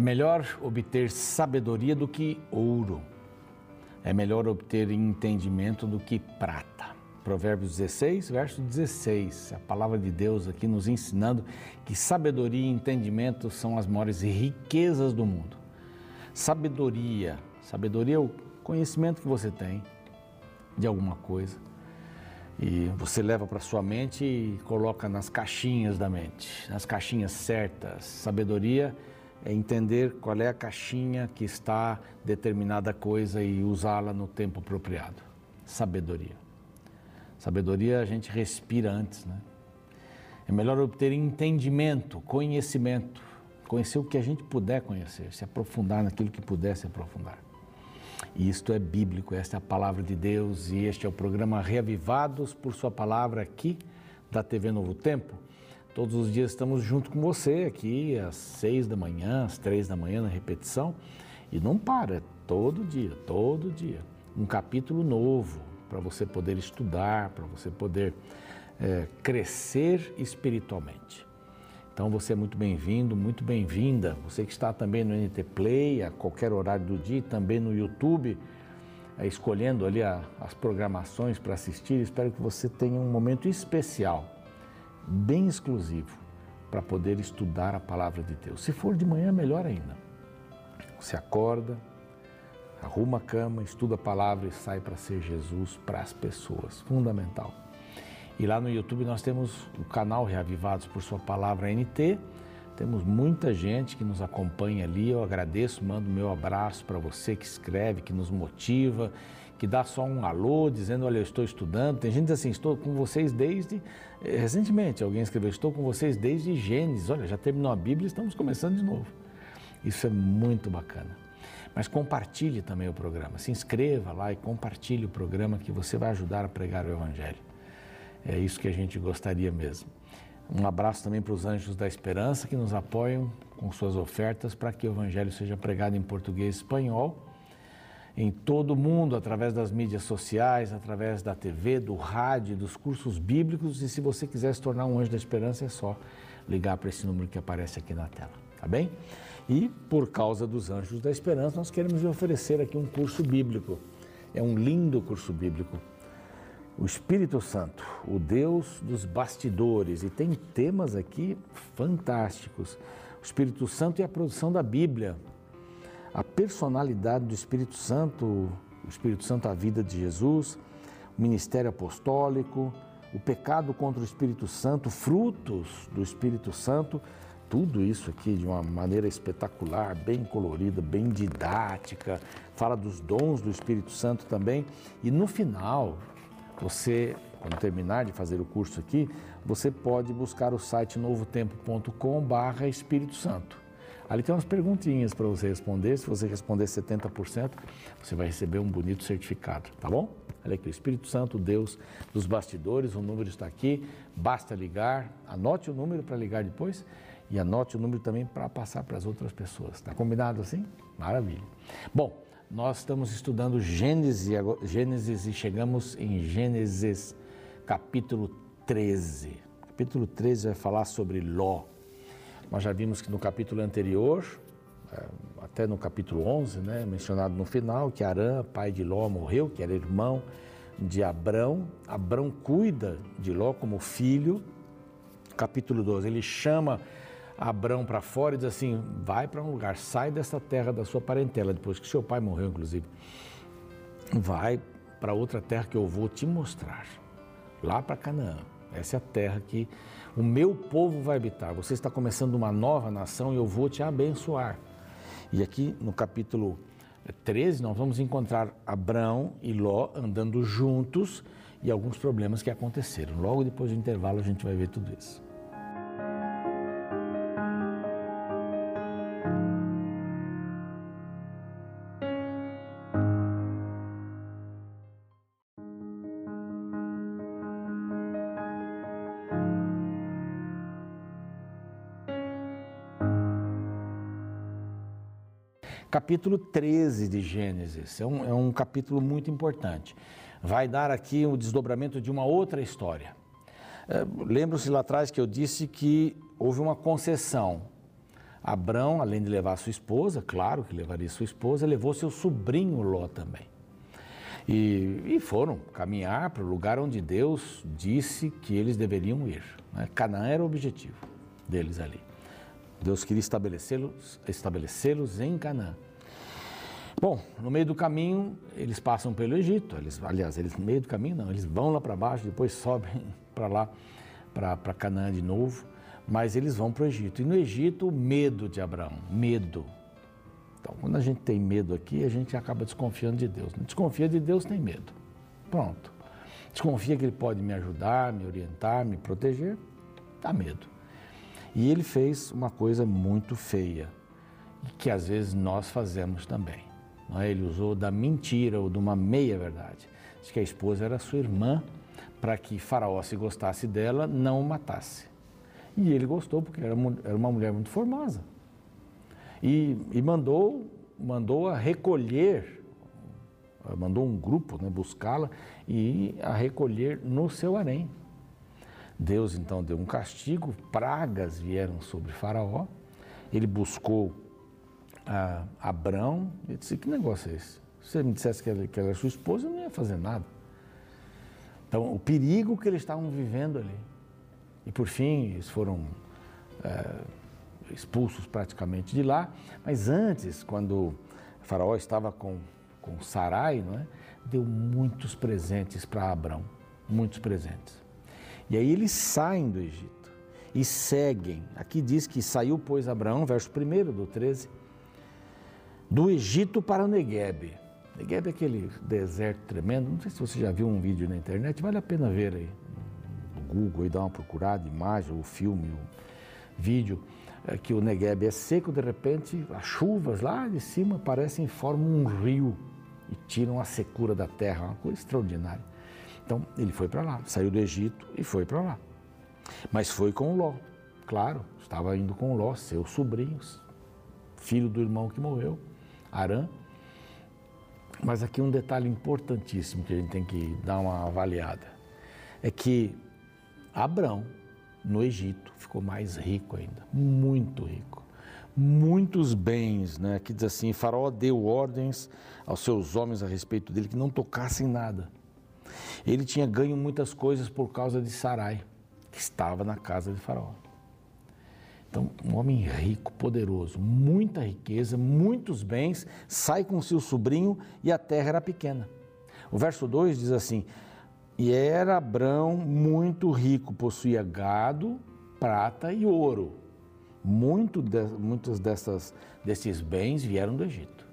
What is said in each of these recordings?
É melhor obter sabedoria do que ouro. É melhor obter entendimento do que prata. Provérbios 16, verso 16. A palavra de Deus aqui nos ensinando que sabedoria e entendimento são as maiores riquezas do mundo. Sabedoria, sabedoria é o conhecimento que você tem de alguma coisa e você leva para sua mente e coloca nas caixinhas da mente, nas caixinhas certas. Sabedoria é entender qual é a caixinha que está determinada coisa e usá-la no tempo apropriado. Sabedoria. Sabedoria a gente respira antes, né? É melhor obter entendimento, conhecimento, conhecer o que a gente puder conhecer, se aprofundar naquilo que puder se aprofundar. E isto é bíblico, esta é a palavra de Deus e este é o programa Reavivados por Sua Palavra aqui da TV Novo Tempo. Todos os dias estamos junto com você aqui às seis da manhã, às três da manhã na repetição e não para, é todo dia, todo dia. Um capítulo novo para você poder estudar, para você poder é, crescer espiritualmente. Então você é muito bem-vindo, muito bem-vinda. Você que está também no NT Play, a qualquer horário do dia, também no YouTube, é, escolhendo ali a, as programações para assistir. Espero que você tenha um momento especial bem exclusivo para poder estudar a palavra de Deus. Se for de manhã, melhor ainda. Você acorda, arruma a cama, estuda a palavra e sai para ser Jesus para as pessoas. Fundamental. E lá no YouTube nós temos o canal Reavivados por Sua Palavra NT. Temos muita gente que nos acompanha ali. Eu agradeço, mando meu abraço para você que escreve, que nos motiva, que dá só um alô dizendo: Olha, eu estou estudando. Tem gente assim: Estou com vocês desde. Eh, recentemente, alguém escreveu: Estou com vocês desde Gênesis. Olha, já terminou a Bíblia estamos começando de novo. Isso é muito bacana. Mas compartilhe também o programa. Se inscreva lá e compartilhe o programa que você vai ajudar a pregar o Evangelho. É isso que a gente gostaria mesmo. Um abraço também para os Anjos da Esperança que nos apoiam com suas ofertas para que o Evangelho seja pregado em português e espanhol em todo o mundo, através das mídias sociais, através da TV, do rádio, dos cursos bíblicos. E se você quiser se tornar um anjo da esperança, é só ligar para esse número que aparece aqui na tela, tá bem? E por causa dos anjos da esperança, nós queremos oferecer aqui um curso bíblico. É um lindo curso bíblico. O Espírito Santo, o Deus dos bastidores, e tem temas aqui fantásticos. O Espírito Santo e a produção da Bíblia, a personalidade do Espírito Santo, o Espírito Santo, a vida de Jesus, o ministério apostólico, o pecado contra o Espírito Santo, frutos do Espírito Santo, tudo isso aqui de uma maneira espetacular, bem colorida, bem didática, fala dos dons do Espírito Santo também. E no final, você, quando terminar de fazer o curso aqui, você pode buscar o site novotempo.com/barra Espírito Santo. Ali tem umas perguntinhas para você responder. Se você responder 70%, você vai receber um bonito certificado, tá bom? Olha aqui, o Espírito Santo, Deus dos bastidores, o número está aqui, basta ligar, anote o número para ligar depois e anote o número também para passar para as outras pessoas. Está combinado assim? Maravilha. Bom, nós estamos estudando Gênesis, Gênesis e chegamos em Gênesis capítulo 13. Capítulo 13 vai falar sobre Ló. Nós já vimos que no capítulo anterior, é, até no capítulo 11, né, mencionado no final, que Arã, pai de Ló, morreu, que era irmão de Abrão. Abrão cuida de Ló como filho. Capítulo 12, ele chama Abrão para fora e diz assim: vai para um lugar, sai dessa terra da sua parentela, depois que seu pai morreu, inclusive. Vai para outra terra que eu vou te mostrar, lá para Canaã. Essa é a terra que o meu povo vai habitar. Você está começando uma nova nação e eu vou te abençoar. E aqui no capítulo 13, nós vamos encontrar Abraão e Ló andando juntos e alguns problemas que aconteceram. Logo depois do intervalo, a gente vai ver tudo isso. Capítulo 13 de Gênesis. É um, é um capítulo muito importante. Vai dar aqui o desdobramento de uma outra história. É, Lembro-se lá atrás que eu disse que houve uma concessão. Abrão, além de levar sua esposa, claro que levaria sua esposa, levou seu sobrinho Ló também. E, e foram caminhar para o lugar onde Deus disse que eles deveriam ir. Né? Canaã era o objetivo deles ali. Deus queria estabelecê-los estabelecê em Canaã. Bom, no meio do caminho, eles passam pelo Egito. Eles, aliás, eles no meio do caminho não, eles vão lá para baixo, depois sobem para lá, para Canaã de novo. Mas eles vão para o Egito. E no Egito, medo de Abraão, medo. Então, quando a gente tem medo aqui, a gente acaba desconfiando de Deus. Desconfia de Deus, tem medo. Pronto. Desconfia que Ele pode me ajudar, me orientar, me proteger, dá medo. E ele fez uma coisa muito feia, que às vezes nós fazemos também. É? Ele usou da mentira ou de uma meia-verdade. Diz que a esposa era sua irmã, para que Faraó, se gostasse dela, não o matasse. E ele gostou, porque era uma mulher muito formosa. E, e mandou, mandou a recolher, mandou um grupo né, buscá-la e a recolher no seu harém. Deus então deu um castigo, pragas vieram sobre Faraó. Ele buscou a Abrão e disse: Que negócio é esse? Se você me dissesse que ela, era sua esposa, eu não ia fazer nada. Então, o perigo que eles estavam vivendo ali. E por fim, eles foram é, expulsos praticamente de lá. Mas antes, quando Faraó estava com, com Sarai, não é? deu muitos presentes para Abrão muitos presentes. E aí eles saem do Egito e seguem. Aqui diz que saiu, pois, Abraão, verso 1 do 13, do Egito para o Negueb. Negueb é aquele deserto tremendo. Não sei se você já viu um vídeo na internet, vale a pena ver aí no Google e dar uma procurada, imagem, o filme, o vídeo, é que o Negueb é seco, de repente as chuvas lá de cima parecem formam um rio e tiram a secura da terra, uma coisa extraordinária. Então ele foi para lá, saiu do Egito e foi para lá. Mas foi com Ló, claro, estava indo com Ló, seus sobrinhos, filho do irmão que morreu, Arã. Mas aqui um detalhe importantíssimo que a gente tem que dar uma avaliada é que Abrão, no Egito, ficou mais rico ainda, muito rico. Muitos bens, né? Que diz assim: Faraó deu ordens aos seus homens a respeito dele que não tocassem nada ele tinha ganho muitas coisas por causa de Sarai, que estava na casa de Faraó. Então, um homem rico, poderoso, muita riqueza, muitos bens, sai com seu sobrinho e a terra era pequena. O verso 2 diz assim: E era Abrão muito rico, possuía gado, prata e ouro. Muito de, muitos dessas, desses bens vieram do Egito.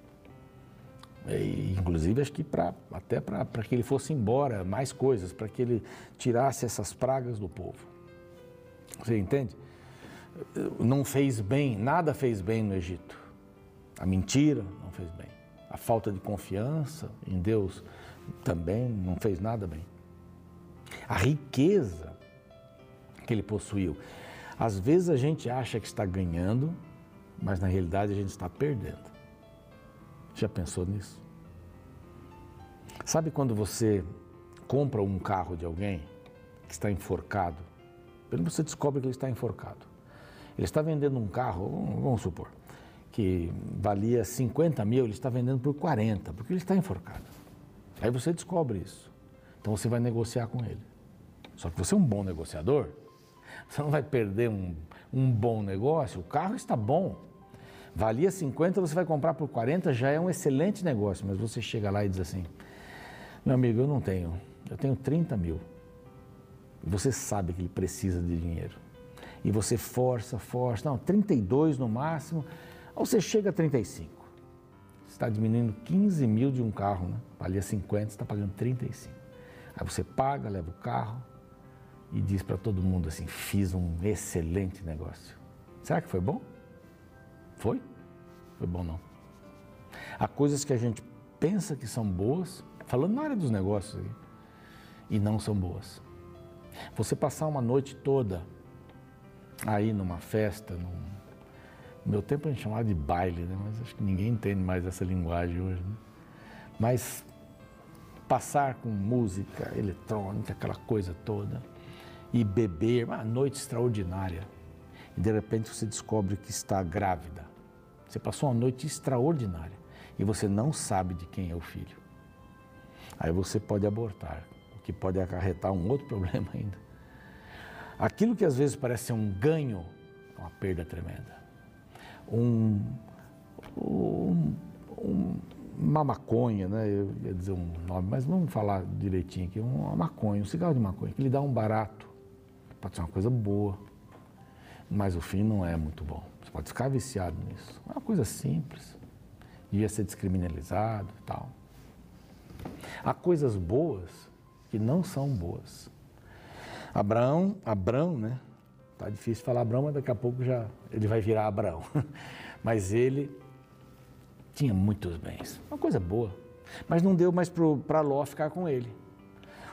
E, inclusive, acho que pra, até para que ele fosse embora, mais coisas, para que ele tirasse essas pragas do povo. Você entende? Não fez bem, nada fez bem no Egito. A mentira não fez bem. A falta de confiança em Deus também não fez nada bem. A riqueza que ele possuiu. Às vezes a gente acha que está ganhando, mas na realidade a gente está perdendo. Já pensou nisso? Sabe quando você compra um carro de alguém que está enforcado? Primeiro você descobre que ele está enforcado. Ele está vendendo um carro, vamos supor, que valia 50 mil, ele está vendendo por 40, porque ele está enforcado. Aí você descobre isso. Então você vai negociar com ele. Só que você é um bom negociador, você não vai perder um, um bom negócio, o carro está bom. Valia 50, você vai comprar por 40, já é um excelente negócio, mas você chega lá e diz assim: Meu amigo, eu não tenho, eu tenho 30 mil. Você sabe que ele precisa de dinheiro. E você força, força, não, 32 no máximo, ou você chega a 35. Você está diminuindo 15 mil de um carro, né? Valia 50, você está pagando 35. Aí você paga, leva o carro e diz para todo mundo assim: fiz um excelente negócio. Será que foi bom? Foi? Foi bom não. Há coisas que a gente pensa que são boas, falando na área dos negócios, e não são boas. Você passar uma noite toda aí numa festa, num... no meu tempo a gente chamava de baile, né? mas acho que ninguém entende mais essa linguagem hoje. Né? Mas passar com música eletrônica, aquela coisa toda, e beber, uma noite extraordinária e de repente você descobre que está grávida. Você passou uma noite extraordinária e você não sabe de quem é o filho. Aí você pode abortar, o que pode acarretar um outro problema ainda. Aquilo que às vezes parece ser um ganho, é uma perda tremenda. Um, um, um, uma maconha, né? Eu ia dizer um nome, mas vamos falar direitinho aqui. Uma maconha, um cigarro de maconha, que lhe dá um barato. Pode ser uma coisa boa, mas o fim não é muito bom. Você pode ficar viciado nisso. É uma coisa simples. Devia ser descriminalizado e tal. Há coisas boas que não são boas. Abraão, Abraão, né? Tá difícil falar Abraão, mas daqui a pouco já ele vai virar Abraão. Mas ele tinha muitos bens, uma coisa boa. Mas não deu mais para Ló ficar com ele.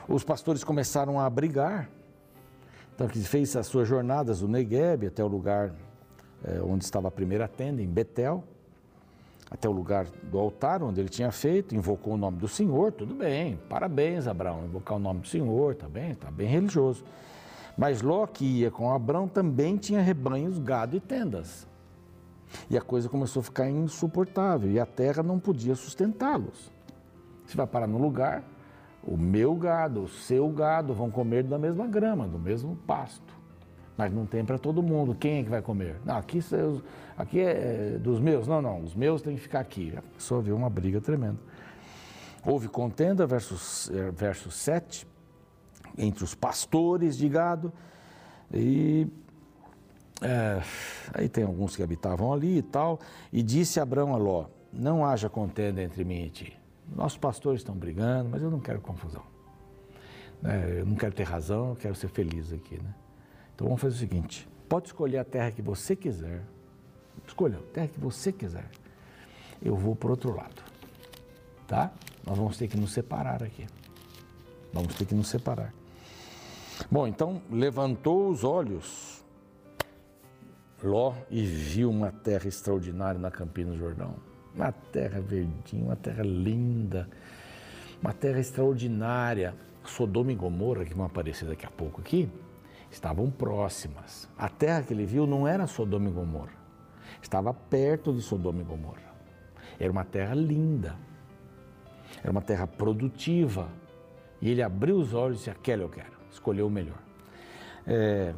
Os pastores começaram a brigar. Então, ele fez as suas jornadas do Negueb até o lugar é, onde estava a primeira tenda, em Betel, até o lugar do altar onde ele tinha feito, invocou o nome do Senhor, tudo bem, parabéns, Abraão, invocar o nome do Senhor, tá bem, tá bem religioso. Mas Ló, que ia com Abraão, também tinha rebanhos, gado e tendas. E a coisa começou a ficar insuportável e a terra não podia sustentá-los. Você vai parar no lugar, o meu gado, o seu gado vão comer da mesma grama, do mesmo pasto. Mas não tem para todo mundo. Quem é que vai comer? Não, aqui, aqui é, é dos meus. Não, não, os meus têm que ficar aqui. Pessoa viu uma briga tremenda. Houve contenda, verso, é, verso 7, entre os pastores de gado e é, aí tem alguns que habitavam ali e tal, e disse Abraão a Ló: Não haja contenda entre mim e ti. Nossos pastores estão brigando, mas eu não quero confusão. É, eu não quero ter razão, eu quero ser feliz aqui. Né? Então vamos fazer o seguinte: pode escolher a terra que você quiser, escolha a terra que você quiser. Eu vou para outro lado, tá? Nós vamos ter que nos separar aqui. Vamos ter que nos separar. Bom, então levantou os olhos Ló e viu uma terra extraordinária na Campina do Jordão. Uma terra verdinha, uma terra linda, uma terra extraordinária. Sodoma e Gomorra, que vão aparecer daqui a pouco aqui, estavam próximas. A terra que ele viu não era Sodoma e Gomorra, estava perto de Sodoma e Gomorra. Era uma terra linda, era uma terra produtiva. E ele abriu os olhos e disse: Aquela eu quero, escolheu o melhor. É,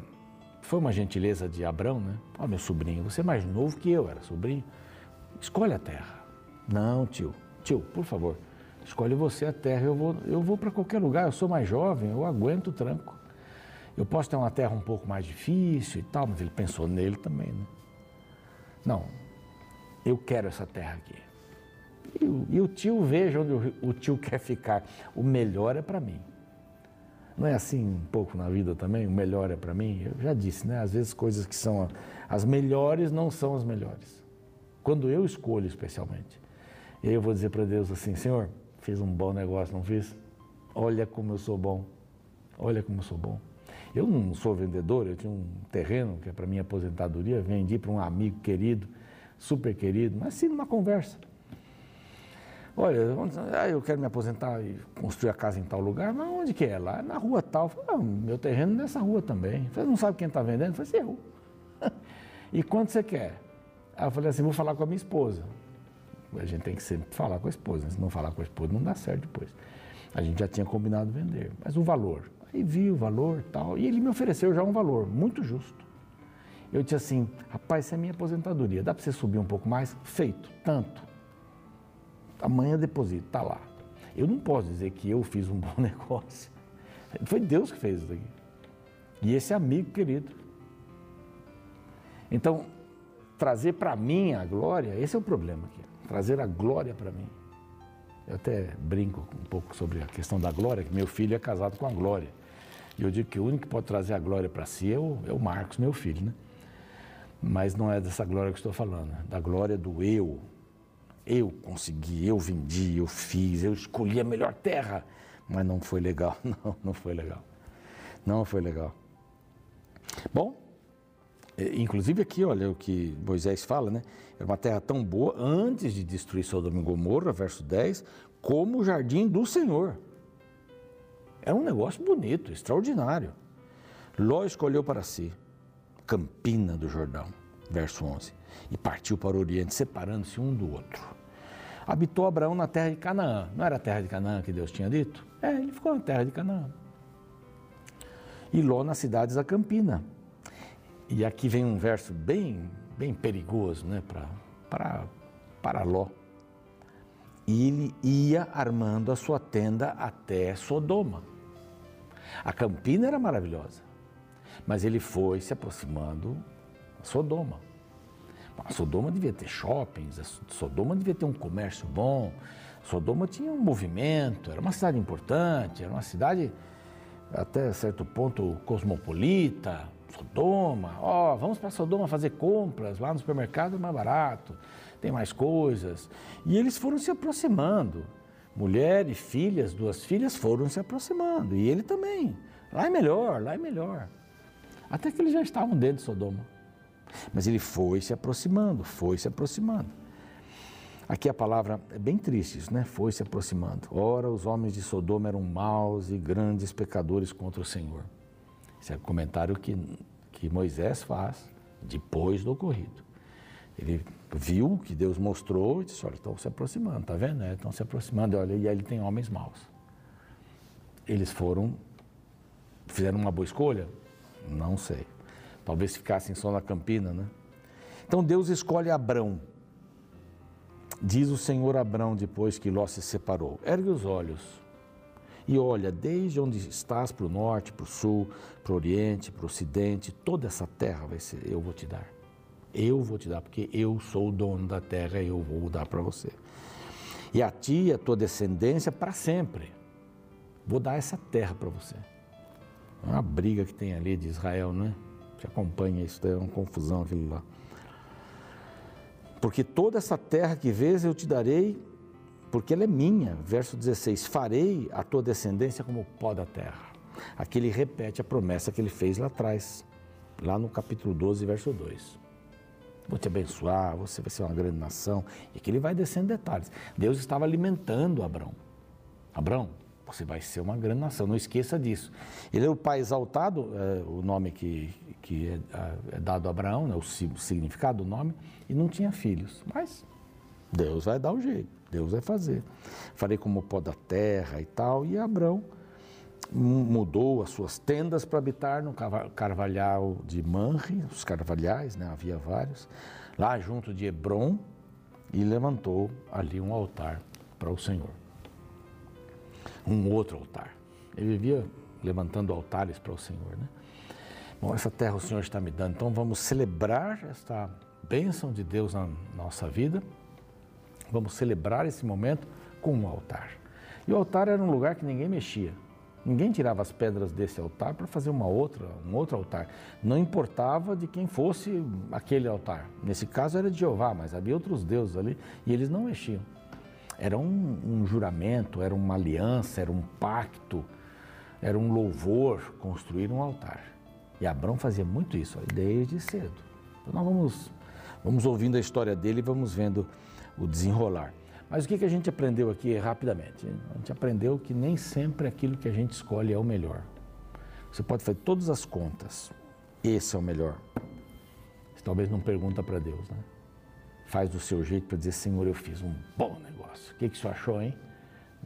foi uma gentileza de Abraão, né? Ó, oh, meu sobrinho, você é mais novo que eu, era sobrinho. Escolhe a terra. Não, tio. Tio, por favor, escolhe você a terra. Eu vou, eu vou para qualquer lugar, eu sou mais jovem, eu aguento o tranco. Eu posso ter uma terra um pouco mais difícil e tal, mas ele pensou nele também, né? Não, eu quero essa terra aqui. E, e o tio veja onde o, o tio quer ficar. O melhor é para mim. Não é assim um pouco na vida também? O melhor é para mim? Eu já disse, né? Às vezes coisas que são as melhores não são as melhores. Quando eu escolho especialmente. E aí eu vou dizer para Deus assim, Senhor, fiz um bom negócio, não fiz? Olha como eu sou bom. Olha como eu sou bom. Eu não sou vendedor, eu tinha um terreno que é para minha aposentadoria, vendi para um amigo querido, super querido, mas sim numa conversa. Olha, ah, eu quero me aposentar e construir a casa em tal lugar, mas onde que é? Lá na rua tal. Falei, ah, meu terreno é nessa rua também. Você não sabe quem está vendendo? Eu falei, eu. e quanto você quer? Aí eu falei assim, vou falar com a minha esposa. A gente tem que sempre falar com a esposa, né? se não falar com a esposa não dá certo depois. A gente já tinha combinado vender, mas o valor. Aí vi o valor tal, e ele me ofereceu já um valor muito justo. Eu disse assim, rapaz, isso é minha aposentadoria, dá para você subir um pouco mais? Feito, tanto amanhã deposito, está lá. Eu não posso dizer que eu fiz um bom negócio. Foi Deus que fez isso aqui. E esse amigo querido. Então, trazer para mim a glória, esse é o problema aqui. Trazer a glória para mim. Eu até brinco um pouco sobre a questão da glória, que meu filho é casado com a glória. E eu digo que o único que pode trazer a glória para si é o, é o Marcos, meu filho, né? Mas não é dessa glória que estou falando, é da glória do eu, eu consegui, eu vendi, eu fiz, eu escolhi a melhor terra. Mas não foi legal, não, não foi legal. Não foi legal. Bom, inclusive aqui, olha o que Moisés fala, né? É uma terra tão boa antes de destruir Sodoma e Gomorra, verso 10, como o jardim do Senhor. É um negócio bonito, extraordinário. Ló escolheu para si campina do Jordão. Verso 11. E partiu para o Oriente, separando-se um do outro. Habitou Abraão na terra de Canaã. Não era a terra de Canaã que Deus tinha dito? É, ele ficou na terra de Canaã. E Ló nas cidades da Campina. E aqui vem um verso bem, bem perigoso né, para, para Ló. E ele ia armando a sua tenda até Sodoma. A Campina era maravilhosa, mas ele foi se aproximando de Sodoma. A Sodoma devia ter shoppings, a Sodoma devia ter um comércio bom, Sodoma tinha um movimento, era uma cidade importante, era uma cidade até certo ponto cosmopolita, Sodoma, ó, oh, vamos para Sodoma fazer compras, lá no supermercado é mais barato, tem mais coisas. E eles foram se aproximando. Mulher e filhas, duas filhas foram se aproximando. E ele também. Lá é melhor, lá é melhor. Até que eles já estavam dentro de Sodoma. Mas ele foi se aproximando, foi se aproximando. Aqui a palavra é bem triste, isso, né? Foi se aproximando. Ora, os homens de Sodoma eram maus e grandes pecadores contra o Senhor. Esse é o comentário que, que Moisés faz depois do ocorrido. Ele viu que Deus mostrou e disse: Olha, estão se aproximando, está vendo? É, estão se aproximando. Olha, e aí ele tem homens maus. Eles foram, fizeram uma boa escolha? Não sei. Talvez ficassem só na Campina, né? Então Deus escolhe Abrão. Diz o Senhor Abrão depois que Ló se separou: Ergue os olhos e olha, desde onde estás para o norte, para o sul, para o oriente, para o ocidente, toda essa terra vai ser, eu vou te dar. Eu vou te dar, porque eu sou o dono da terra e eu vou dar para você. E a ti a tua descendência para sempre. Vou dar essa terra para você. É uma briga que tem ali de Israel, não é? Você acompanha isso, é uma confusão aquilo lá. Porque toda essa terra que vês eu te darei, porque ela é minha. Verso 16: Farei a tua descendência como o pó da terra. Aqui ele repete a promessa que ele fez lá atrás, lá no capítulo 12, verso 2 vou te abençoar, você vai ser uma grande nação. E que ele vai descendo detalhes. Deus estava alimentando Abraão. Abraão, você vai ser uma grande nação, não esqueça disso. Ele é o pai exaltado, é, o nome que, que é, é, dado a Abraão, né, o significado do nome, e não tinha filhos. Mas Deus vai dar o jeito, Deus vai fazer. Farei como o pó da terra e tal, e Abraão mudou as suas tendas para habitar no carvalhal de Manre, os carvalhais, né, havia vários, lá junto de Hebron, e levantou ali um altar para o Senhor. Um outro altar. Ele vivia levantando altares para o Senhor, né? Bom, essa terra o Senhor está me dando, então vamos celebrar esta bênção de Deus na nossa vida. Vamos celebrar esse momento com um altar. E o altar era um lugar que ninguém mexia. Ninguém tirava as pedras desse altar para fazer uma outra, um outro altar. Não importava de quem fosse aquele altar. Nesse caso era de Jeová, mas havia outros deuses ali e eles não mexiam. Era um, um juramento, era uma aliança, era um pacto, era um louvor construir um altar. E Abraão fazia muito isso desde cedo. Então nós vamos, vamos ouvindo a história dele e vamos vendo o desenrolar. Mas o que, que a gente aprendeu aqui rapidamente? A gente aprendeu que nem sempre aquilo que a gente escolhe é o melhor. Você pode fazer todas as contas, esse é o melhor. Você talvez não pergunta para Deus, né? Faz do seu jeito para dizer, Senhor, eu fiz um bom negócio. O que, que você achou, hein?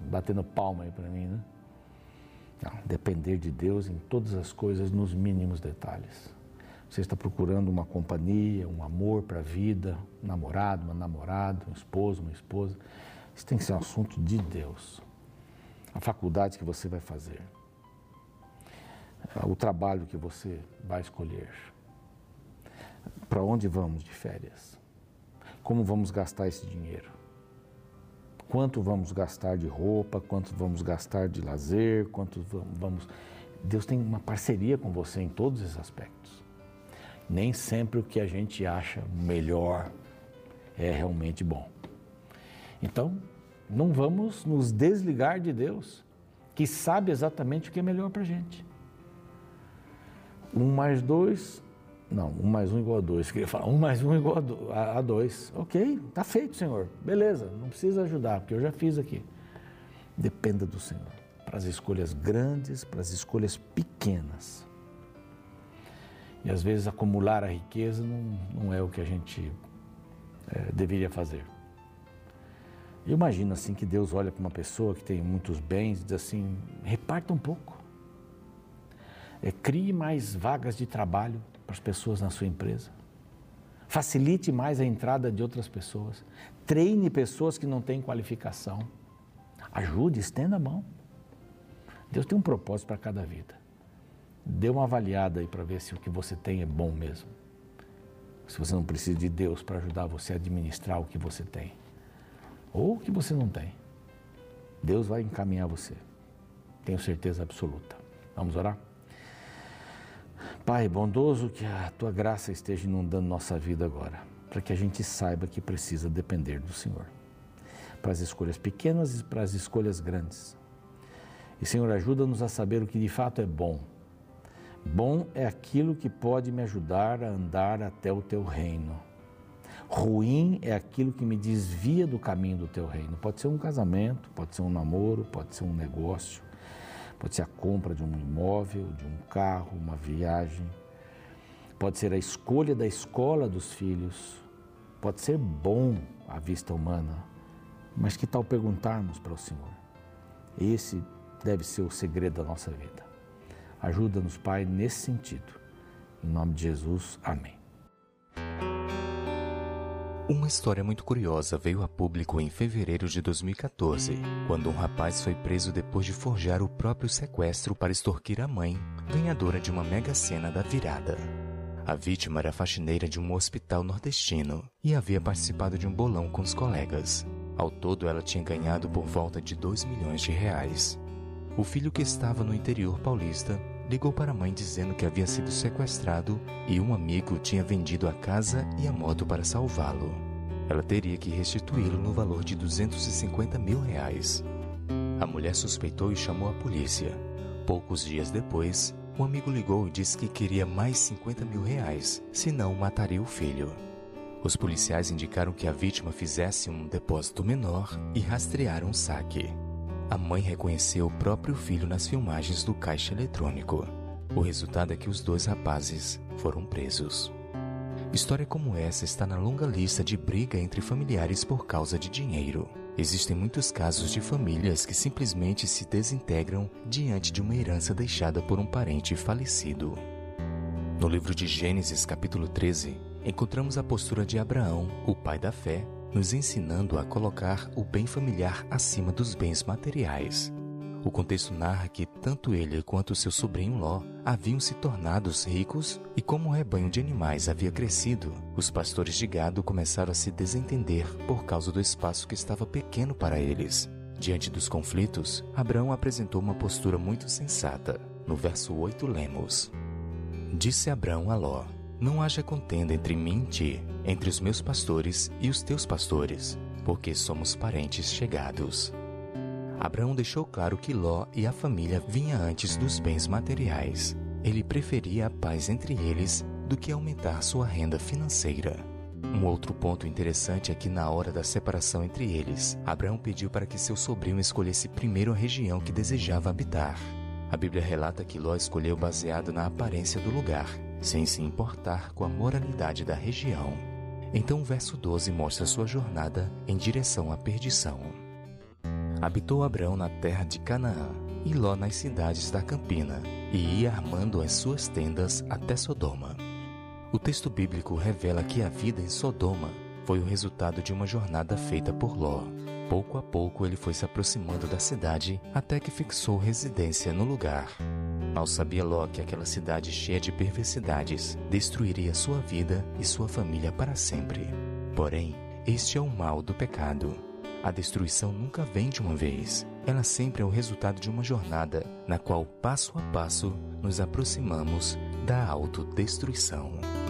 Batendo palma aí para mim, né? Não, depender de Deus em todas as coisas, nos mínimos detalhes. Você está procurando uma companhia, um amor para a vida, um namorado, uma namorada, um esposo, uma esposa. Isso tem que ser um assunto de Deus. A faculdade que você vai fazer, o trabalho que você vai escolher, para onde vamos de férias, como vamos gastar esse dinheiro, quanto vamos gastar de roupa, quanto vamos gastar de lazer, quanto vamos. Deus tem uma parceria com você em todos esses aspectos nem sempre o que a gente acha melhor é realmente bom. Então, não vamos nos desligar de Deus, que sabe exatamente o que é melhor para a gente. Um mais dois, não, um mais um igual a dois, queria falar, um mais um igual a dois. Ok, está feito, Senhor, beleza, não precisa ajudar, porque eu já fiz aqui. Dependa do Senhor, para as escolhas grandes, para as escolhas pequenas. E às vezes acumular a riqueza não, não é o que a gente é, deveria fazer. Eu imagino assim que Deus olha para uma pessoa que tem muitos bens e diz assim: reparta um pouco. É, crie mais vagas de trabalho para as pessoas na sua empresa. Facilite mais a entrada de outras pessoas. Treine pessoas que não têm qualificação. Ajude, estenda a mão. Deus tem um propósito para cada vida. Dê uma avaliada aí para ver se o que você tem é bom mesmo. Se você não precisa de Deus para ajudar você a administrar o que você tem ou o que você não tem. Deus vai encaminhar você. Tenho certeza absoluta. Vamos orar? Pai bondoso, que a tua graça esteja inundando nossa vida agora, para que a gente saiba que precisa depender do Senhor. Para as escolhas pequenas e para as escolhas grandes. E Senhor, ajuda-nos a saber o que de fato é bom. Bom é aquilo que pode me ajudar a andar até o teu reino Ruim é aquilo que me desvia do caminho do teu reino. Pode ser um casamento, pode ser um namoro, pode ser um negócio, pode ser a compra de um imóvel, de um carro, uma viagem. Pode ser a escolha da escola dos filhos. Pode ser bom à vista humana, mas que tal perguntarmos para o Senhor? Esse deve ser o segredo da nossa vida. Ajuda-nos, Pai, nesse sentido. Em nome de Jesus, amém. Uma história muito curiosa veio a público em fevereiro de 2014, quando um rapaz foi preso depois de forjar o próprio sequestro para extorquir a mãe, ganhadora de uma mega cena da virada. A vítima era faxineira de um hospital nordestino e havia participado de um bolão com os colegas. Ao todo, ela tinha ganhado por volta de 2 milhões de reais. O filho que estava no interior paulista ligou para a mãe dizendo que havia sido sequestrado e um amigo tinha vendido a casa e a moto para salvá-lo. Ela teria que restituí-lo no valor de 250 mil reais. A mulher suspeitou e chamou a polícia. Poucos dias depois, o amigo ligou e disse que queria mais 50 mil reais, senão mataria o filho. Os policiais indicaram que a vítima fizesse um depósito menor e rastrearam o saque. A mãe reconheceu o próprio filho nas filmagens do caixa eletrônico. O resultado é que os dois rapazes foram presos. História como essa está na longa lista de briga entre familiares por causa de dinheiro. Existem muitos casos de famílias que simplesmente se desintegram diante de uma herança deixada por um parente falecido. No livro de Gênesis, capítulo 13, encontramos a postura de Abraão, o pai da fé, nos ensinando a colocar o bem familiar acima dos bens materiais. O contexto narra que tanto ele quanto seu sobrinho Ló haviam se tornado ricos e, como o rebanho de animais havia crescido, os pastores de gado começaram a se desentender por causa do espaço que estava pequeno para eles. Diante dos conflitos, Abraão apresentou uma postura muito sensata. No verso 8 lemos: Disse Abraão a Ló: não haja contenda entre mim e ti, entre os meus pastores e os teus pastores, porque somos parentes chegados. Abraão deixou claro que Ló e a família vinha antes dos bens materiais. Ele preferia a paz entre eles do que aumentar sua renda financeira. Um outro ponto interessante é que, na hora da separação entre eles, Abraão pediu para que seu sobrinho escolhesse primeiro a região que desejava habitar. A Bíblia relata que Ló escolheu baseado na aparência do lugar sem se importar com a moralidade da região. Então o verso 12 mostra sua jornada em direção à perdição. Habitou Abraão na terra de Canaã e Ló nas cidades da campina, e ia armando as suas tendas até Sodoma. O texto bíblico revela que a vida em Sodoma foi o resultado de uma jornada feita por Ló. Pouco a pouco ele foi se aproximando da cidade até que fixou residência no lugar. Mal sabia Ló que aquela cidade cheia de perversidades destruiria sua vida e sua família para sempre. Porém, este é o mal do pecado. A destruição nunca vem de uma vez. Ela sempre é o resultado de uma jornada na qual, passo a passo, nos aproximamos da autodestruição.